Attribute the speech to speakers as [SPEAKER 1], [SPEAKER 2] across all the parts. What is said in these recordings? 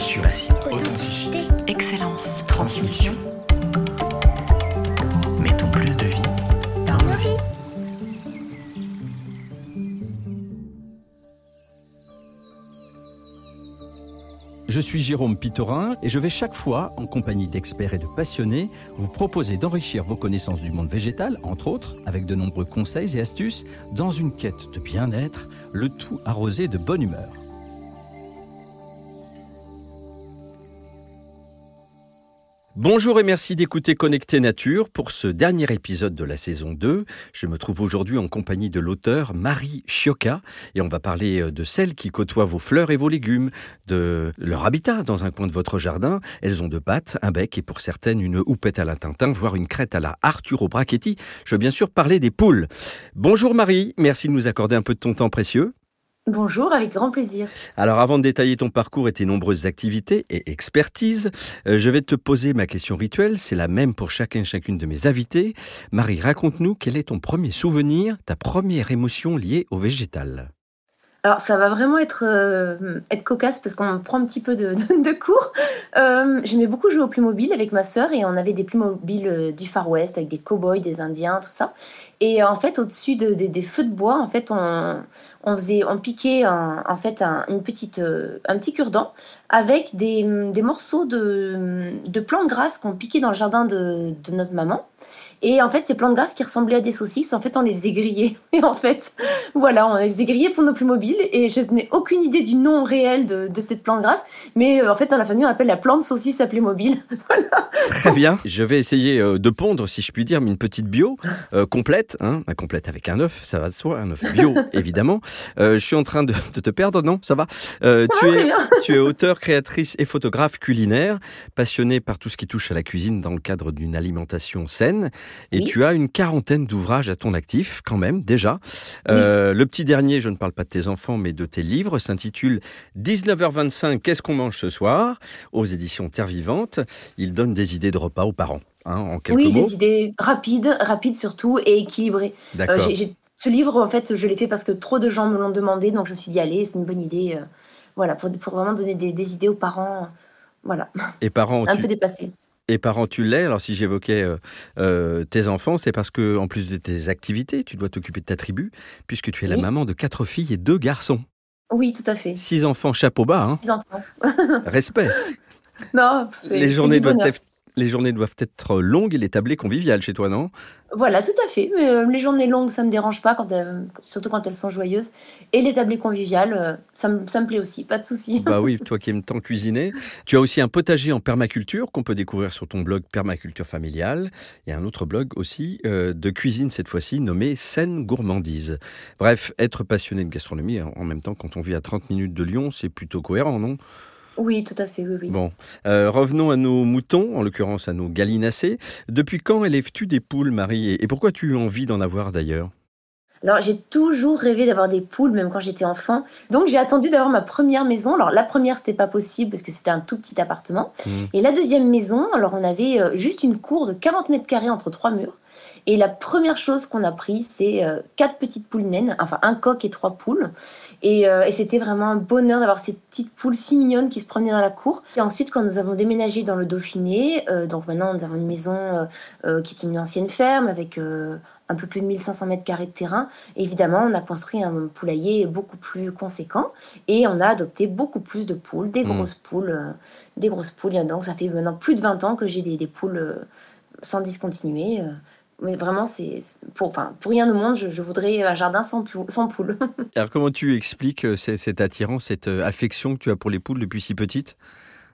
[SPEAKER 1] Passion, authenticité,
[SPEAKER 2] Excellence.
[SPEAKER 1] transmission. Mettons plus de vie dans nos vies.
[SPEAKER 3] Je suis Jérôme Pitorin et je vais chaque fois, en compagnie d'experts et de passionnés, vous proposer d'enrichir vos connaissances du monde végétal, entre autres, avec de nombreux conseils et astuces, dans une quête de bien-être, le tout arrosé de bonne humeur. Bonjour et merci d'écouter Connecté Nature pour ce dernier épisode de la saison 2. Je me trouve aujourd'hui en compagnie de l'auteur Marie Chioca et on va parler euh, de celles qui côtoient vos fleurs et vos légumes, de leur habitat dans un coin de votre jardin. Elles ont deux pattes, un bec et pour certaines une houppette à la Tintin, voire une crête à la Arturo Brachetti. Je veux bien sûr parler des poules. Bonjour Marie, merci de nous accorder un peu de ton temps précieux.
[SPEAKER 4] Bonjour, avec grand plaisir.
[SPEAKER 3] Alors avant de détailler ton parcours et tes nombreuses activités et expertises, euh, je vais te poser ma question rituelle, c'est la même pour chacun et chacune de mes invités. Marie, raconte-nous quel est ton premier souvenir, ta première émotion liée au végétal.
[SPEAKER 4] Alors, ça va vraiment être, euh, être cocasse parce qu'on prend un petit peu de, de, cours. Euh, J'aimais beaucoup jouer au Playmobil avec ma sœur et on avait des Playmobil euh, du Far West avec des cow-boys, des Indiens, tout ça. Et en fait, au-dessus de, de- des feux de bois, en fait, on, on faisait, on piquait un- en fait un, une petite, euh, un petit cure-dent avec des, des morceaux de, plantes grasses qu'on piquait dans le jardin de notre maman. Et en fait, ces plantes grasses qui ressemblaient à des saucisses, en fait, on les faisait griller. Et en fait, voilà, on les faisait griller pour nos plus mobiles. Et je n'ai aucune idée du nom réel de, de cette plante grasse. Mais euh, en fait, dans la famille, on appelle la plante saucisse à Playmobil.
[SPEAKER 3] Très bien. Je vais essayer euh, de pondre, si je puis dire, une petite bio euh, complète, hein, bah, complète avec un œuf, ça va de soi, un œuf bio évidemment. Euh, je suis en train de, de te perdre, non? Ça va? Tu es tu es auteur, créatrice et photographe culinaire, passionnée par tout ce qui touche à la cuisine dans le cadre d'une alimentation saine. Et
[SPEAKER 4] Oui.
[SPEAKER 3] tu as une quarantaine d'ouvrages à ton actif, quand même, déjà. Euh, Le petit dernier, je ne parle pas de tes enfants, mais de tes livres, s'intitule 19h25, qu'est-ce qu'on mange ce soir? aux éditions Terre Vivante. Il donne des idées de repas aux parents, hein, en quelques
[SPEAKER 4] Oui,
[SPEAKER 3] mots.
[SPEAKER 4] des idées rapides, rapides surtout, et équilibrées. Euh, ce livre, en fait, je l'ai fait parce que trop de gens me l'ont demandé. Donc, je me suis dit, allez, c'est une bonne idée. euh, voilà, pour, pour vraiment donner des, des idées aux parents. euh, voilà,
[SPEAKER 3] Et parents,
[SPEAKER 4] un
[SPEAKER 3] tu,
[SPEAKER 4] peu dépassé.
[SPEAKER 3] Et parents, tu l'es. Alors, si j'évoquais euh, euh, tes enfants, c'est parce que, en plus de tes activités, tu dois t'occuper de ta tribu, puisque tu es la maman de quatre filles et deux garçons.
[SPEAKER 4] Oui, tout à fait.
[SPEAKER 3] Six enfants, chapeau bas, hein.
[SPEAKER 4] Six enfants.
[SPEAKER 3] respect.
[SPEAKER 4] Non,
[SPEAKER 3] Les journées, doivent les journées doivent être longues et les tablées conviviales chez toi, non?
[SPEAKER 4] Voilà, tout à fait. Mais euh, les journées longues, ça me dérange pas, quand elles- surtout quand elles sont joyeuses. Et les tablées conviviales, euh, ça, me, ça me plaît aussi, pas de souci.
[SPEAKER 3] Bah oui, toi qui aimes tant cuisiner. Tu as aussi un potager en permaculture qu'on peut découvrir sur ton blog Permaculture Familiale. Et un autre blog aussi euh, de cuisine cette fois-ci nommé Scène Gourmandise. Bref, être passionné de gastronomie en en même temps quand on vit à 30 minutes de Lyon, c'est plutôt cohérent, non?
[SPEAKER 4] Oui, tout à fait, oui, oui.
[SPEAKER 3] Bon, euh, revenons à nos moutons, en l'occurrence à nos gallinacés. Depuis quand élèves-tu des poules, Marie Et pourquoi tu as envie d'en avoir d'ailleurs?
[SPEAKER 4] Alors, j'ai toujours rêvé d'avoir des poules, même quand j'étais enfant. Donc, j'ai attendu d'avoir ma première maison. Alors, la première, c'était pas possible parce que c'était un tout petit appartement.
[SPEAKER 3] Mhm.
[SPEAKER 4] Et la deuxième maison, alors, on avait euh, juste une cour de 40 mètres carrés entre trois murs. Et la première chose qu'on a pris, c'est euh, quatre petites poules naines, enfin un coq et trois poules. Et, euh, et c'était vraiment un bonheur d'avoir ces petites poules si mignonnes qui se promenaient dans la cour. Et ensuite, quand nous avons déménagé dans le Dauphiné, euh, donc maintenant nous avons une maison qui est une ancienne ferme avec un peu plus de 1500 mètres carrés de terrain. Et évidemment, on a construit un poulailler beaucoup plus conséquent et on a adopté beaucoup plus de poules, des
[SPEAKER 3] Mm.
[SPEAKER 4] grosses poules, des grosses poules. Donc ça fait maintenant plus de 20 ans que j'ai des, des poules sans discontinuer. Mais vraiment, c'est pour, enfin, pour rien au monde, je, je voudrais un jardin sans, pou- sans poules.
[SPEAKER 3] Alors comment tu expliques euh, cette attirance, cette euh, affection que tu as pour les poules depuis si petite?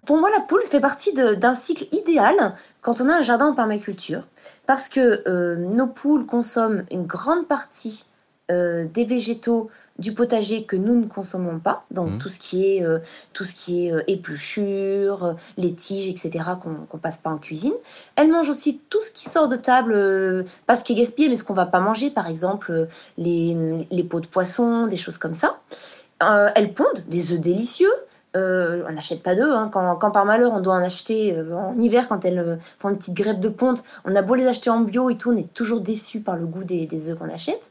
[SPEAKER 4] Pour moi, la poule fait partie d'un cycle idéal quand on a un jardin en permaculture, parce que euh, nos poules consomment une grande partie euh, des végétaux du potager que nous ne consommons pas, donc
[SPEAKER 3] Mhm.
[SPEAKER 4] tout ce qui est, euh, tout ce qui est euh, épluchures, les tiges, etc., qu'on qu'on passe pas en cuisine. Elles mangent aussi tout ce qui sort de table, euh, pas ce qui est gaspillé, mais ce qu'on va pas manger, par exemple euh, les, les pots de poisson, des choses comme ça. Euh, elles pondent des œufs délicieux. Euh, on n'achète pas d'œufs. hein. Quand, quand par malheur on doit en acheter euh, en hiver, quand elles euh, font une petite grève de ponte, on a beau les acheter en bio et tout, on est toujours déçu par le goût des, des œufs qu'on achète.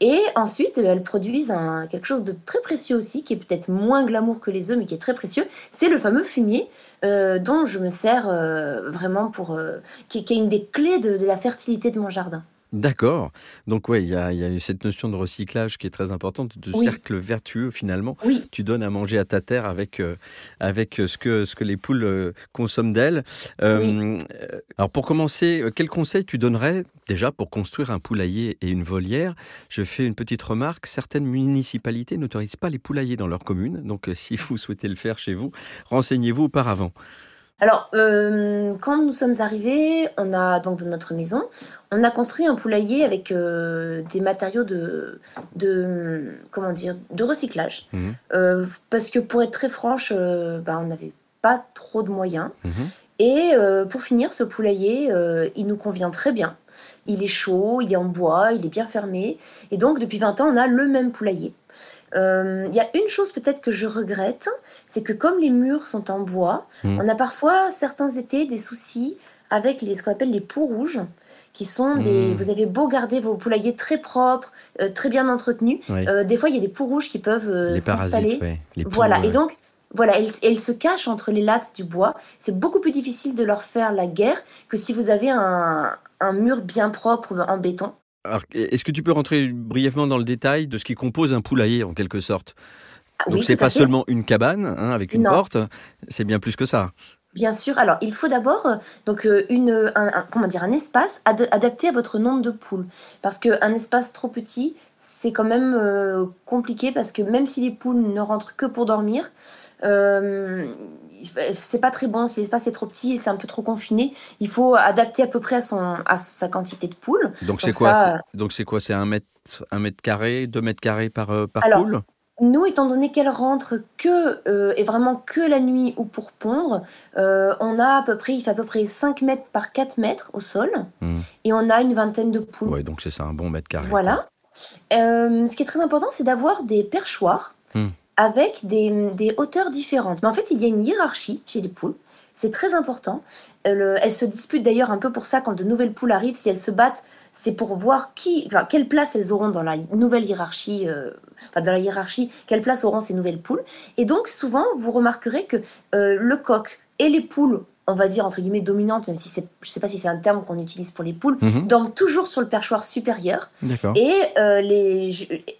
[SPEAKER 4] Et ensuite, eh elles produisent quelque chose de très précieux aussi, qui est peut-être moins glamour que les œufs, mais qui est très précieux. C'est le fameux fumier euh, dont je me sers euh, vraiment pour... Euh, qui, est une des clés de la fertilité de mon jardin.
[SPEAKER 3] D'accord. Donc oui, il y a, cette notion de recyclage qui est très importante, de cercle vertueux finalement.
[SPEAKER 4] Oui.
[SPEAKER 3] Tu donnes à manger à ta terre avec euh, avec ce que ce que les poules euh, consomment d'elles. Euh, alors pour commencer, quel conseil tu donnerais déjà pour construire un poulailler et une volière? Je fais une petite remarque. Certaines municipalités n'autorisent pas les poulaillers dans leur commune. Donc si vous souhaitez le faire chez vous, renseignez-vous auparavant.
[SPEAKER 4] Alors, euh, quand nous sommes arrivés, on a donc dans notre maison, on a construit un poulailler avec euh, des matériaux de, de, comment dire, de recyclage. Mhm. Euh, parce que pour être très franche, bah, on n'avait pas trop de moyens. Mhm. Et pour finir, ce poulailler, il nous convient très bien. Il est chaud, il est en bois, il est bien fermé. Et donc, depuis 20 ans, on a le même poulailler. Euh, il y a une chose peut-être que je regrette, c'est que comme les murs sont en bois, hmm. on a parfois certains étés des soucis avec les, ce qu'on appelle les poux rouges, qui sont des. Hmm. Vous avez beau garder vos poulaillers très propres, euh, très bien entretenus, euh, des fois il y a des poux rouges qui peuvent s'installer. voilà, et donc voilà, elles, se cachent entre les lattes du bois. C'est beaucoup plus difficile de leur faire la guerre que si vous avez un mur bien propre en béton.
[SPEAKER 3] Est-ce que tu peux rentrer brièvement dans le détail de ce qui compose un poulailler en quelque sorte?
[SPEAKER 4] Ah
[SPEAKER 3] Donc c'est pas seulement une cabane hein, avec une porte, c'est bien plus que ça.
[SPEAKER 4] Bien sûr. Alors, il faut d'abord euh, donc euh, une un, comment dire un espace adapté à votre nombre de poules parce qu'un espace trop petit c'est quand même euh, compliqué parce que même si les poules ne rentrent que pour dormir, c'est pas très bon, si l'espace est trop petit, c'est un peu trop confiné. Il faut adapter à peu près à, son, à sa quantité de poules.
[SPEAKER 3] Donc c'est quoi Donc c'est quoi C'est un mètre, un mètre carré, deux mètres carrés par, euh, par poule?
[SPEAKER 4] nous, étant donné qu'elles rentrent que euh, et vraiment que la nuit ou pour pondre, euh, on a à peu près, il fait à peu près 5 mètres par 4 mètres au sol hmm. et on a une vingtaine de poules.
[SPEAKER 3] Oui, donc c'est ça, un bon mètre carré.
[SPEAKER 4] Voilà. ce qui est très important, c'est d'avoir des perchoirs. Hmm avec des, hauteurs différentes. Mais en fait, il y a une hiérarchie chez les poules. C'est très important. Euh, elles se disputent d'ailleurs un peu pour ça quand de nouvelles poules arrivent. Si elles se battent, c'est pour voir qui, quelle place elles auront dans la nouvelle hiérarchie, euh, dans la hiérarchie, quelle place auront ces nouvelles poules. Et donc, souvent, vous remarquerez que euh, le coq et les poules on va dire entre guillemets dominante, même si c'est, je sais pas si c'est un terme qu'on utilise pour les poules, mhm. donc toujours sur le perchoir supérieur, et euh, les,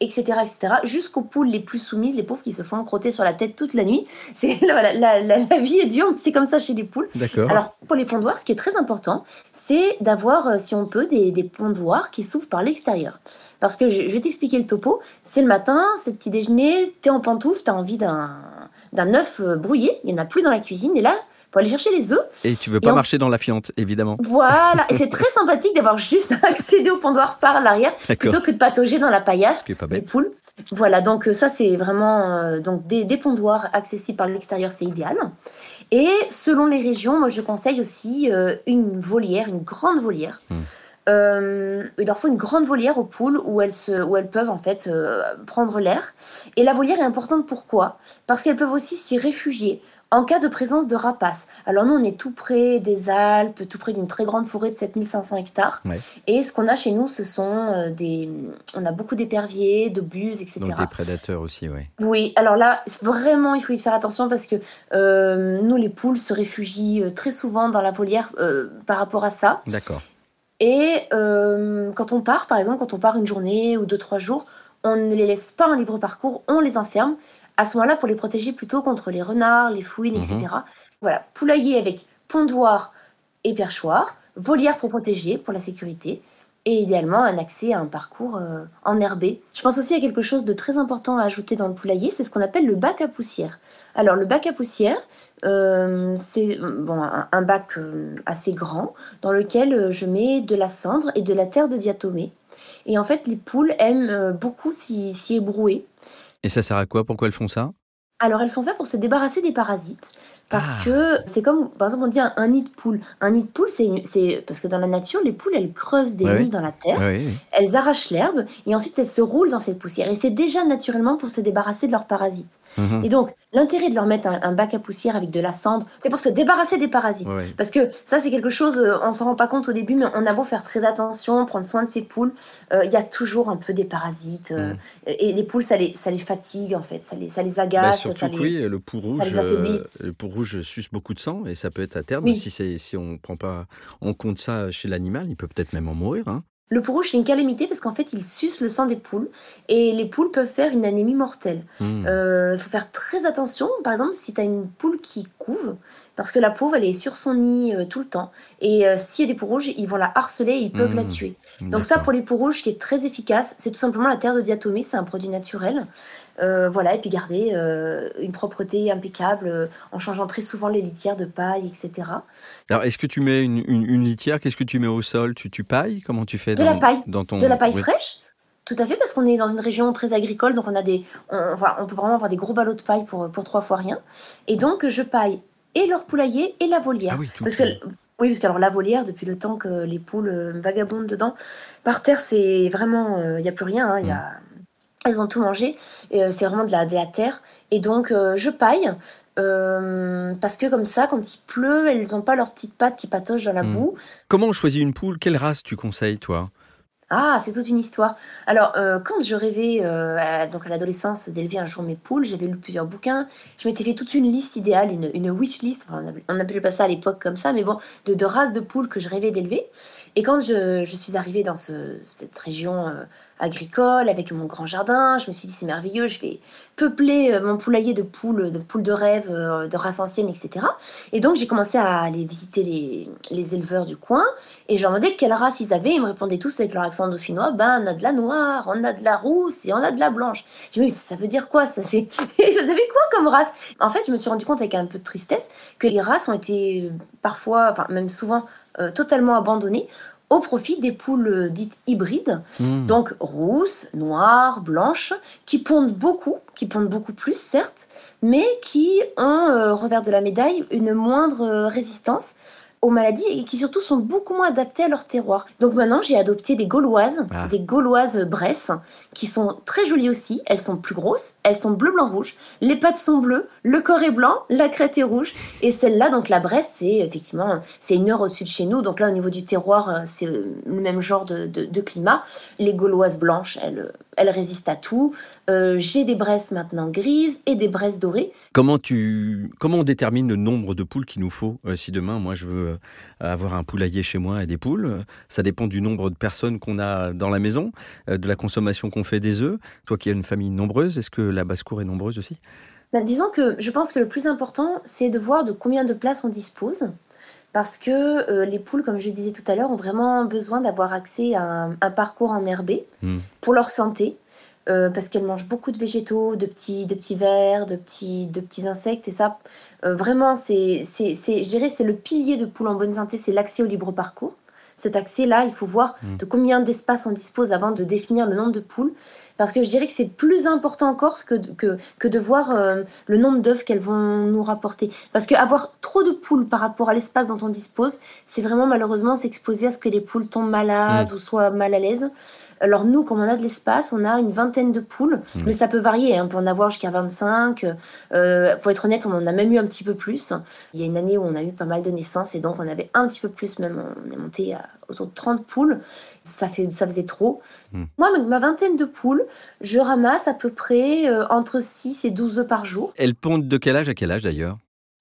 [SPEAKER 4] etc., etc., jusqu'aux poules les plus soumises, les pauvres qui se font crotter sur la tête toute la nuit. C'est la, la, vie est dure, c'est comme ça chez les poules. Alors pour les pondoirs, ce qui est très important, c'est d'avoir, euh, si on peut, des, des pondoirs qui s'ouvrent par l'extérieur. Parce que je, vais t'expliquer le topo. C'est le matin, c'est le petit déjeuner, t'es en pantoufle, t'as envie d'un d'un œuf euh, brouillé, il n'y en a plus dans la cuisine, et là, faut aller chercher les œufs.
[SPEAKER 3] Et tu veux pas marcher dans la fiente, évidemment.
[SPEAKER 4] Voilà, et c'est très sympathique d'avoir juste accédé au pondoir par l'arrière plutôt que de patauger dans la paillasse des poules. Voilà, donc euh, ça c'est vraiment euh, donc des, des, pondoirs accessibles par l'extérieur, c'est idéal. Et selon les régions, moi je conseille aussi euh, une volière, une grande volière. Hmm. il leur faut une grande volière aux poules où elles, se, où elles peuvent en fait prendre l'air. Et la volière est importante pourquoi? Parce qu'elles peuvent aussi s'y réfugier en cas de présence de rapaces. Alors nous, on est tout près des Alpes, tout près d'une très grande forêt de 7500 hectares. Et ce qu'on a chez nous, ce sont euh, des... On a beaucoup d'éperviers, de buses, etc.
[SPEAKER 3] Donc des prédateurs aussi, oui.
[SPEAKER 4] Oui, alors là, vraiment, il faut y faire attention parce que euh, nous, les poules se réfugient euh, très souvent dans la volière par rapport à ça.
[SPEAKER 3] D'accord.
[SPEAKER 4] Et quand on part, par exemple, quand on part une journée ou deux, trois jours, on ne les laisse pas en libre parcours, on les enferme à ce moment-là pour les protéger plutôt contre les renards, les fouines, etc. Mhm. Voilà, poulailler avec pondoir et perchoir, volière pour protéger, pour la sécurité, et idéalement un accès à un parcours euh, enherbé. Je pense aussi à quelque chose de très important à ajouter dans le poulailler, c'est ce qu'on appelle le bac à poussière. Alors le bac à poussière, euh, c'est bon, un, bac euh, assez grand dans lequel je mets de la cendre et de la terre de diatomée. Et en fait, les poules aiment beaucoup s'y ébrouer.
[SPEAKER 3] Et ça sert à quoi? Pourquoi elles font ça?
[SPEAKER 4] Alors elles font ça pour se débarrasser des parasites. Parce
[SPEAKER 3] Ah.
[SPEAKER 4] que c'est comme, par exemple, on dit un, un nid de poule. Un nid de poule, c'est parce que dans la nature, les poules, elles creusent des nids dans la terre,
[SPEAKER 3] Oui,
[SPEAKER 4] elles arrachent l'herbe et ensuite elles se roulent dans cette poussière. Et c'est déjà naturellement pour se débarrasser de leurs parasites.
[SPEAKER 3] Mhm.
[SPEAKER 4] Et donc, l'intérêt de leur mettre un, un bac à poussière avec de la cendre, c'est pour se débarrasser des parasites. Parce que ça, c'est quelque chose, euh, on s'en rend pas compte au début, mais on a beau faire très attention, prendre soin de ses poules, euh, il y a toujours un peu des parasites. euh,
[SPEAKER 3] Mm.
[SPEAKER 4] Et les poules, ça les, ça les fatigue, en fait, ça les, ça les
[SPEAKER 3] Bah,
[SPEAKER 4] agace.
[SPEAKER 3] surtout
[SPEAKER 4] ça
[SPEAKER 3] que
[SPEAKER 4] les...
[SPEAKER 3] oui, le pou rouge,
[SPEAKER 4] les affaiblit.
[SPEAKER 3] euh, le pou rouge suce beaucoup de sang et ça peut être à terme
[SPEAKER 4] Oui.
[SPEAKER 3] si si on prend pas en compte ça chez l'animal, il peut peut-être même en mourir. Hein.
[SPEAKER 4] Le pou rouge, c'est une calamité parce qu'en fait, il suce le sang des poules et les poules peuvent faire une anémie mortelle.
[SPEAKER 3] Hmm.
[SPEAKER 4] Il faut faire très attention, par exemple, si tu as une poule qui couve, parce que la pauvre, elle est sur son nid euh, tout le temps. Et euh, s'il y a des poux rouges, ils vont la harceler et ils peuvent la tuer. Donc ça, pour les poux rouges, qui est très efficace, c'est tout simplement la terre de diatomée, c'est un produit naturel. Euh, voilà, et puis garder euh, une propreté impeccable euh, en changeant très souvent les litières de paille, etc.
[SPEAKER 3] Alors, est-ce que tu mets une, une- une litière Qu'est-ce que tu mets au sol? Tu, tu pailles? Comment tu fais
[SPEAKER 4] De
[SPEAKER 3] dans,
[SPEAKER 4] la paille.
[SPEAKER 3] dans ton
[SPEAKER 4] De la paille
[SPEAKER 3] oui.
[SPEAKER 4] fraîche tout à fait, parce qu'on est dans une région très agricole, donc on a des, on, enfin, on peut vraiment avoir des gros ballots de paille pour, pour trois fois rien. Et donc je paille et leur poulailler et la volière.
[SPEAKER 3] Ah oui, tout.
[SPEAKER 4] Parce que, oui, parce que alors, la volière, depuis le temps que les poules euh, vagabondent dedans, par terre, c'est vraiment. Il n'y a plus rien. hein, il y a- Elles ont tout mangé. et, euh, c'est vraiment de la, de la terre. Et donc, euh, je paille. euh, parce que comme ça, quand il pleut, elles n'ont pas leurs petites pattes qui patochent dans la
[SPEAKER 3] Mm.
[SPEAKER 4] boue.
[SPEAKER 3] Comment on choisit une poule? Quelle race tu conseilles, toi?
[SPEAKER 4] Ah, c'est toute une histoire. Alors, euh, quand je rêvais, euh, à, donc à l'adolescence, d'élever un jour mes poules, j'avais lu plusieurs bouquins. Je m'étais fait toute une liste idéale, une, une wish list. Enfin, on appelait- on appelait pas ça à l'époque comme ça, mais bon, de, de races de poules que je rêvais d'élever. Et quand je, je suis arrivée dans ce- cette région agricole avec mon grand jardin, je me suis dit c'est merveilleux, je vais peupler euh, mon poulailler de poules, de poules de rêve, euh, de races anciennes, etc. Et donc j'ai commencé à aller visiter les, éleveurs du coin et je leur demandais quelle race ils avaient. Ils me répondaient tous avec leur accent dauphinois ben on a de la noire, on a de la rousse et on a de la blanche. J'ai dit mais ça veut dire quoi ça Vous avez quoi comme race? En fait, je me suis rendu compte avec un peu de tristesse que les races ont été euh, parfois, enfin même souvent, totalement abandonnées au profit des poules dites hybrides,
[SPEAKER 3] Hmm.
[SPEAKER 4] donc rousses, noires, blanches, qui pondent beaucoup, qui pondent beaucoup plus certes, mais qui ont, euh, revers de la médaille, une moindre euh, résistance aux maladies et qui surtout sont beaucoup moins adaptées à leur terroir. Donc maintenant j'ai adopté des gauloises,
[SPEAKER 3] Ah.
[SPEAKER 4] des gauloises Bresse, qui sont très jolies aussi, elles sont plus grosses, elles sont bleu, blanc, rouge, les pattes sont bleues, le corps est blanc, la crête est rouge, et celle-là, donc la Bresse, c'est effectivement, c'est une heure au-dessus de chez nous, donc là au niveau du terroir, euh, c'est euh, le même genre de, de- de climat. Les gauloises blanches, elles, elles résistent à tout. Euh, j'ai des Bresses maintenant grises et des Bresses dorées.
[SPEAKER 3] Comment tu comment on détermine le nombre de poules qu'il nous faut Euh, Si demain, moi, je veux euh, avoir un poulailler chez moi et des poules, ça dépend du nombre de personnes qu'on a dans la maison, euh, de la consommation qu'on fait des œufs. Toi qui as une famille nombreuse, est-ce que la basse-cour est nombreuse aussi?
[SPEAKER 4] Ben, disons que je pense que le plus important, c'est de voir de combien de places on dispose. Parce que euh, les poules, comme je le disais tout à l'heure, ont vraiment besoin d'avoir accès à un, un parcours enherbé
[SPEAKER 3] Hmm.
[SPEAKER 4] pour leur santé. euh, parce qu'elles mangent beaucoup de végétaux, de petits, de petits vers, de petits, de petits insectes. Et ça, euh, vraiment, c'est, c'est, c'est- je dirais, c'est le pilier de poules en bonne santé, c'est l'accès au libre parcours. Cet accès-là, il faut voir
[SPEAKER 3] Hmm.
[SPEAKER 4] de combien d'espace on dispose avant de définir le nombre de poules. Parce que je dirais que c'est plus important encore que, que, que de voir euh, le nombre d'œufs qu'elles vont nous rapporter. Parce qu'avoir trop de poules par rapport à l'espace dont on dispose, c'est vraiment malheureusement s'exposer à ce que les poules tombent malades ou soient mal à l'aise. Alors nous, comme on a de l'espace, on a une vingtaine de poules,
[SPEAKER 3] Mhm.
[SPEAKER 4] mais ça peut varier, hein, on peut en avoir jusqu'à 25. Euh, faut être honnête, on en a même eu un petit peu plus. Il y a une année où on a eu pas mal de naissances et donc on avait un petit peu plus, même on est monté à autour de 30 poules. Ça, fait, ça faisait trop.
[SPEAKER 3] Mhm.
[SPEAKER 4] Moi, avec ma vingtaine de poules, je ramasse à peu près euh, entre 6 et 12 œufs par jour.
[SPEAKER 3] Elles pondent de quel âge à quel âge d'ailleurs?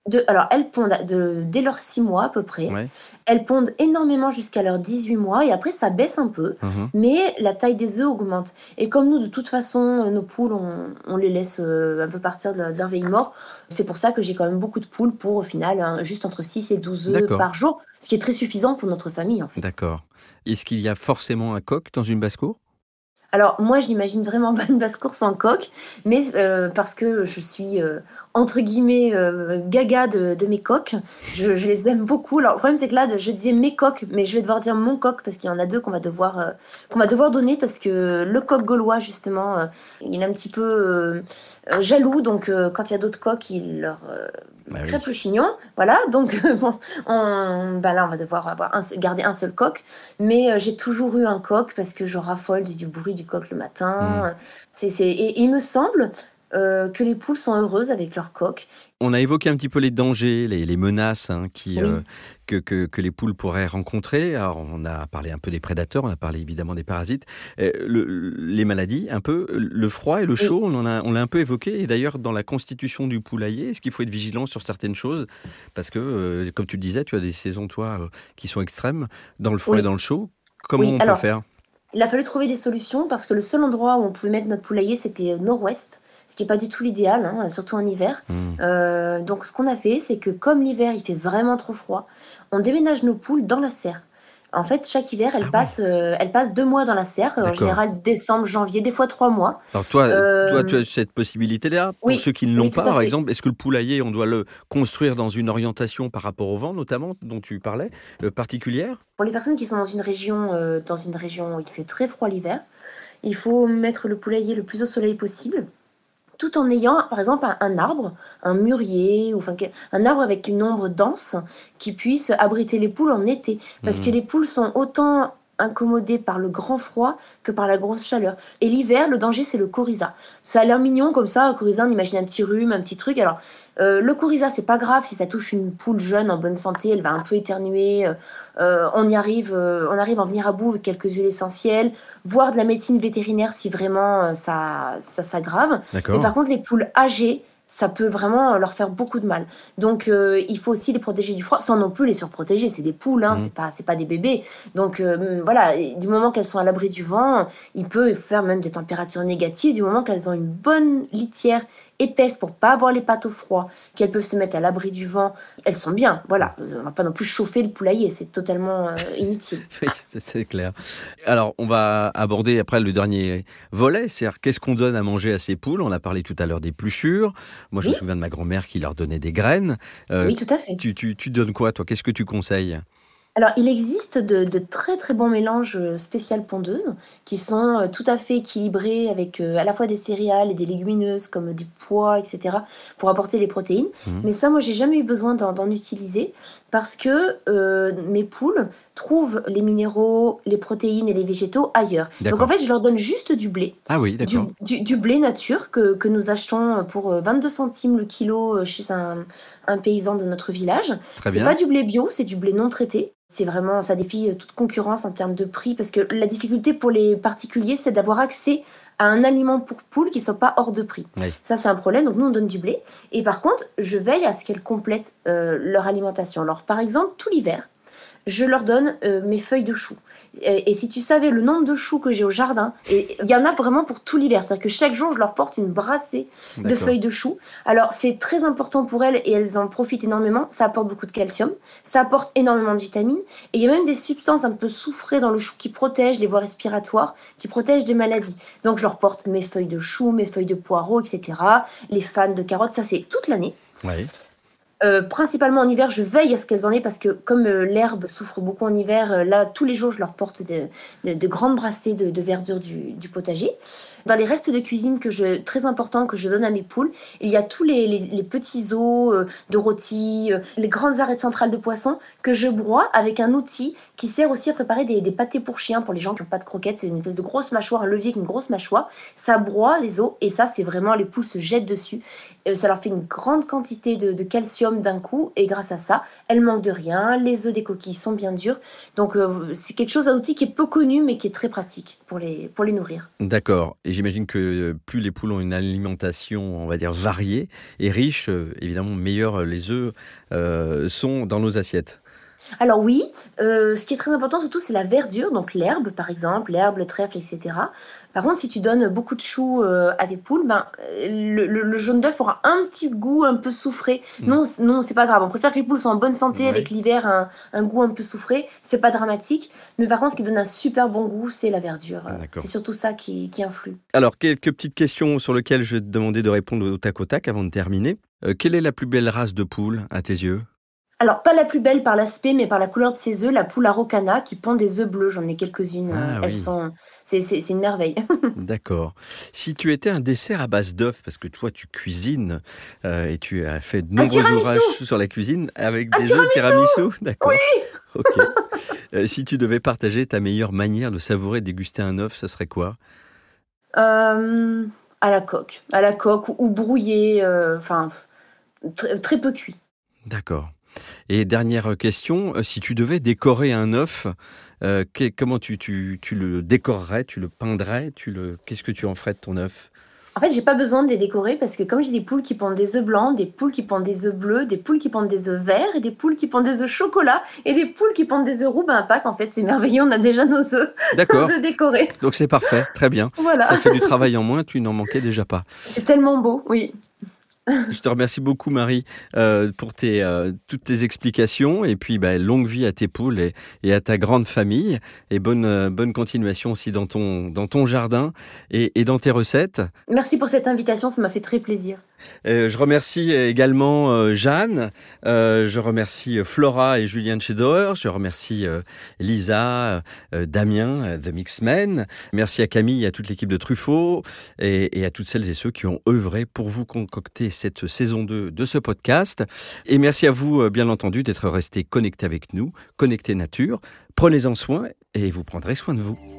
[SPEAKER 4] De, alors, elles pondent de, dès leurs 6 mois à peu près.
[SPEAKER 3] Ouais.
[SPEAKER 4] Elles pondent énormément jusqu'à leurs 18 mois et après ça baisse un peu.
[SPEAKER 3] Mhm.
[SPEAKER 4] Mais la taille des œufs augmente. Et comme nous, de toute façon, euh, nos poules, on, on les laisse euh, un peu partir de leur, veille mort. C'est pour ça que j'ai quand même beaucoup de poules pour, au final, hein, juste entre 6 et 12 œufs par jour. Ce qui est très suffisant pour notre famille, en fait.
[SPEAKER 3] D'accord. Est-ce qu'il y a forcément un coq dans une basse-cour?
[SPEAKER 4] Alors moi, j'imagine vraiment pas une basse-cour en coq, mais euh, parce que je suis euh, entre guillemets euh, gaga de, de mes coqs, je, je les aime beaucoup. Alors le problème c'est que là, je disais mes coqs, mais je vais devoir dire mon coq parce qu'il y en a deux qu'on va devoir euh, qu'on va devoir donner parce que le coq gaulois justement, euh, il est un petit peu jaloux, donc quand il y a d'autres coqs, il leur
[SPEAKER 3] Bah oui.
[SPEAKER 4] crêpe le chignon. Voilà, donc bon, on, bah là on va devoir avoir un, garder un seul coq. Mais j'ai toujours eu un coq parce que je raffole du, du bruit du coq le matin. C'est, c'est- et, il me semble euh, que les poules sont heureuses avec leur coq.
[SPEAKER 3] On a évoqué un petit peu les dangers, les, les menaces hein, qui,
[SPEAKER 4] Oui.
[SPEAKER 3] euh, que, que, que les poules pourraient rencontrer. Alors, on a parlé un peu des prédateurs, on a parlé évidemment des parasites, Euh, le- les maladies, un peu, le froid et le chaud, on en a, on l'a un peu évoqué. Et d'ailleurs, dans la constitution du poulailler, est-ce qu'il faut être vigilant sur certaines choses? Parce que, comme tu le disais, tu as des saisons, toi, qui sont extrêmes, dans le froid
[SPEAKER 4] Oui.
[SPEAKER 3] et dans le chaud. Comment on
[SPEAKER 4] alors,
[SPEAKER 3] peut faire?
[SPEAKER 4] Il a fallu trouver des solutions parce que le seul endroit où on pouvait mettre notre poulailler, c'était nord-ouest, ce qui n'est pas du tout l'idéal, hein, surtout en hiver.
[SPEAKER 3] Hmm.
[SPEAKER 4] Euh, donc ce qu'on a fait, c'est que comme l'hiver il fait vraiment trop froid, on déménage nos poules dans la serre. En fait, chaque hiver, elles,
[SPEAKER 3] Ah ouais.
[SPEAKER 4] passent, euh, deux mois dans la serre, en général décembre, janvier, des fois trois mois.
[SPEAKER 3] Alors toi,
[SPEAKER 4] Euh,
[SPEAKER 3] toi, tu as cette possibilité-là. Pour
[SPEAKER 4] oui,
[SPEAKER 3] ceux qui ne l'ont
[SPEAKER 4] oui,
[SPEAKER 3] pas, par exemple, est-ce que le poulailler, on doit le construire dans une orientation par rapport au vent, notamment, dont tu parlais, euh, particulière?
[SPEAKER 4] Pour les personnes qui sont dans une région, dans une région où il fait très froid l'hiver, il faut mettre le poulailler le plus au soleil possible, tout en ayant, par exemple, un, un arbre, un mûrier, ou enfin un arbre avec une ombre dense qui puisse abriter les poules en été, parce que les poules sont autant incommodées par le grand froid que par la grosse chaleur. Et l'hiver, le danger, c'est le coryza. Ça a l'air mignon comme ça, un coryza, on imagine un petit rhume, un petit truc. Alors, euh, le coryza, c'est pas grave si ça touche une poule jeune en bonne santé, elle va un peu éternuer. euh, euh, on y arrive, euh, on arrive à en venir à bout avec quelques huiles essentielles, voire de la médecine vétérinaire si vraiment ça, ça s'aggrave. Mais par contre, les poules âgées, ça peut vraiment leur faire beaucoup de mal. Donc, euh, il faut aussi les protéger du froid, sans non plus les surprotéger. C'est des poules, hein,
[SPEAKER 3] Mhm.
[SPEAKER 4] c'est pas, c'est pas des bébés. Donc, euh, voilà, et du moment qu'elles sont à l'abri du vent, il peut faire même des températures négatives. Du moment qu'elles ont une bonne litière épaisse pour pas avoir les pattes au froid, qu'elles peuvent se mettre à l'abri du vent, elles sont bien. Voilà, on va pas non plus chauffer le poulailler, c'est totalement euh, inutile.
[SPEAKER 3] Oui, c'est- clair. Alors, on va aborder après le dernier volet, c'est-à-dire qu'est-ce qu'on donne à manger à ces poules? On a parlé tout à l'heure des pluchures. Moi, je me souviens de ma grand-mère qui leur donnait des graines. Euh,
[SPEAKER 4] oui, tout à fait.
[SPEAKER 3] tu, tu, tu donnes quoi, toi? Qu'est-ce que tu conseilles?
[SPEAKER 4] Alors, il existe de, de très très bons mélanges euh, spéciales pondeuses qui sont euh, tout à fait équilibrés avec euh, à la fois des céréales et des légumineuses comme des pois, etc. pour apporter les protéines.
[SPEAKER 3] Mhm.
[SPEAKER 4] Mais ça, moi, j'ai jamais eu besoin d'en utiliser parce que euh, mes poules trouvent les minéraux, les protéines et les végétaux ailleurs. Donc en fait, je leur donne juste du blé.
[SPEAKER 3] Ah oui,
[SPEAKER 4] Du,
[SPEAKER 3] d'accord.
[SPEAKER 4] du- du blé nature que, que nous achetons pour euh, 22 centimes le kilo euh, chez un, un paysan de notre village.
[SPEAKER 3] Très
[SPEAKER 4] C'est pas du blé bio, c'est du blé non traité. C'est vraiment, ça défie euh, toute concurrence en termes de prix parce que la difficulté pour les particuliers, c'est d'avoir accès à un aliment pour poules qui soit pas hors de prix.
[SPEAKER 3] Oui.
[SPEAKER 4] Ça, c'est un problème. Donc, nous, on donne du blé. Et par contre, je veille à ce qu'elles complètent euh, leur alimentation. Alors, par exemple, tout l'hiver, je leur donne euh, mes feuilles de choux. Et, et si tu savais le nombre de choux que j'ai au jardin, et il y en a vraiment pour tout l'hiver. C'est-à-dire que chaque jour, je leur porte une brassée de feuilles de choux. Alors, c'est très important pour elles et elles en profitent énormément. Ça apporte beaucoup de calcium, ça apporte énormément de vitamines. Et il y a même des substances un peu soufrées dans le chou qui protègent les voies respiratoires, qui protègent des maladies. Donc, je leur porte mes feuilles de choux, mes feuilles de poireaux, etc. Les fans de carottes, ça c'est toute l'année.
[SPEAKER 3] Oui.
[SPEAKER 4] Euh, principalement en hiver, je veille à ce qu'elles en aient parce que comme euh, l'herbe souffre beaucoup en hiver, euh, là tous les jours je leur porte de, de- de grandes brassées de, de verdure du, du potager. Dans les restes de cuisine que je, très importants que je donne à mes poules, il y a tous les, petits os euh, de rôti, euh, les grandes arêtes centrales de poisson que je broie avec un outil qui sert aussi à préparer des, pâtés pour chiens pour les gens qui n'ont pas de croquettes. C'est une espèce de grosse mâchoire, un levier avec une grosse mâchoire. Ça broie les os et ça c'est vraiment les poules se jettent dessus. Euh, ça leur fait une grande quantité de, calcium d'un coup et grâce à ça, elles manquent de rien. Les œufs des coquilles sont bien durs. Donc c'est quelque chose, un outil qui est peu connu mais qui est très pratique pour les, pour les nourrir.
[SPEAKER 3] D'accord. Et j'imagine que euh, plus les poules ont une alimentation, variée et riche, euh, évidemment, meilleurs les œufs euh, sont dans nos assiettes.
[SPEAKER 4] Alors oui, euh, ce qui est très important surtout, c'est la verdure, donc l'herbe par exemple, l'herbe, le trèfle, etc. Par contre, si tu donnes beaucoup de choux euh, à tes poules, ben, le, le- le jaune d'œuf aura un petit goût un peu soufré.
[SPEAKER 3] Mm.
[SPEAKER 4] Non, non, c'est pas grave. On préfère que les poules soient en bonne santé
[SPEAKER 3] Ouais.
[SPEAKER 4] avec l'hiver, un, un goût un peu soufré. C'est pas dramatique. Mais par contre, ce qui donne un super bon goût, c'est la verdure.
[SPEAKER 3] Ah,
[SPEAKER 4] c'est surtout ça qui, qui influe.
[SPEAKER 3] Alors, quelques petites questions sur lesquelles je vais te demander de répondre au tac au tac avant de terminer. Euh, quelle est la plus belle race de poule à tes yeux?
[SPEAKER 4] Alors, pas la plus belle par l'aspect, mais par la couleur de ses œufs, la poule araucana qui pond des œufs bleus. J'en ai quelques-unes.
[SPEAKER 3] Ah,
[SPEAKER 4] Elles
[SPEAKER 3] oui.
[SPEAKER 4] sont, c'est, une merveille.
[SPEAKER 3] D'accord. Si tu étais un dessert à base d'œufs, parce que toi tu cuisines euh, et tu as fait de nombreux ouvrages sur la cuisine avec
[SPEAKER 4] Un
[SPEAKER 3] des œufs tiramisu, d'accord. Ok. Euh, si tu devais partager ta meilleure manière de savourer et déguster un œuf, ce serait quoi?
[SPEAKER 4] Euh, à la coque, à la coque ou, ou brouillé, enfin très peu cuit.
[SPEAKER 3] D'accord. Et dernière question, euh, si tu devais décorer un œuf, euh, que- comment tu, tu, tu le décorerais, tu le peindrais, tu le, qu'est-ce que tu en ferais de ton œuf?
[SPEAKER 4] En fait, j'ai pas besoin de les décorer parce que comme j'ai des poules qui pondent des œufs blancs, des poules qui pondent des œufs bleus, des poules qui pondent des œufs verts et des poules qui pondent des œufs chocolat et des poules qui pondent des œufs roux, ben à Pâques, en fait, c'est merveilleux, on a déjà nos œufs,
[SPEAKER 3] D'accord.
[SPEAKER 4] décorés.
[SPEAKER 3] Donc c'est parfait, très bien.
[SPEAKER 4] Voilà,
[SPEAKER 3] Ça fait du travail en moins, tu n'en manquais déjà pas.
[SPEAKER 4] c'est tellement beau, oui.
[SPEAKER 3] Je te remercie beaucoup Marie euh, pour tes, euh, toutes tes explications et puis bah, longue vie à tes poules et, à ta grande famille et bonne, euh, bonne continuation aussi dans ton, dans ton jardin et dans tes recettes.
[SPEAKER 4] Merci pour cette invitation, ça m'a fait très plaisir.
[SPEAKER 3] Euh, je remercie également euh, Jeanne, euh, je remercie Flora et Julien Doer, je remercie Lisa, Damien, The Mixmen, merci à Camille et à toute l'équipe de Truffaut et, à toutes celles et ceux qui ont œuvré pour vous concocter cette saison 2 de ce podcast. Et merci à vous, bien entendu, d'être restés connectés avec nous, connectés nature. Prenez-en soin et vous prendrez soin de vous.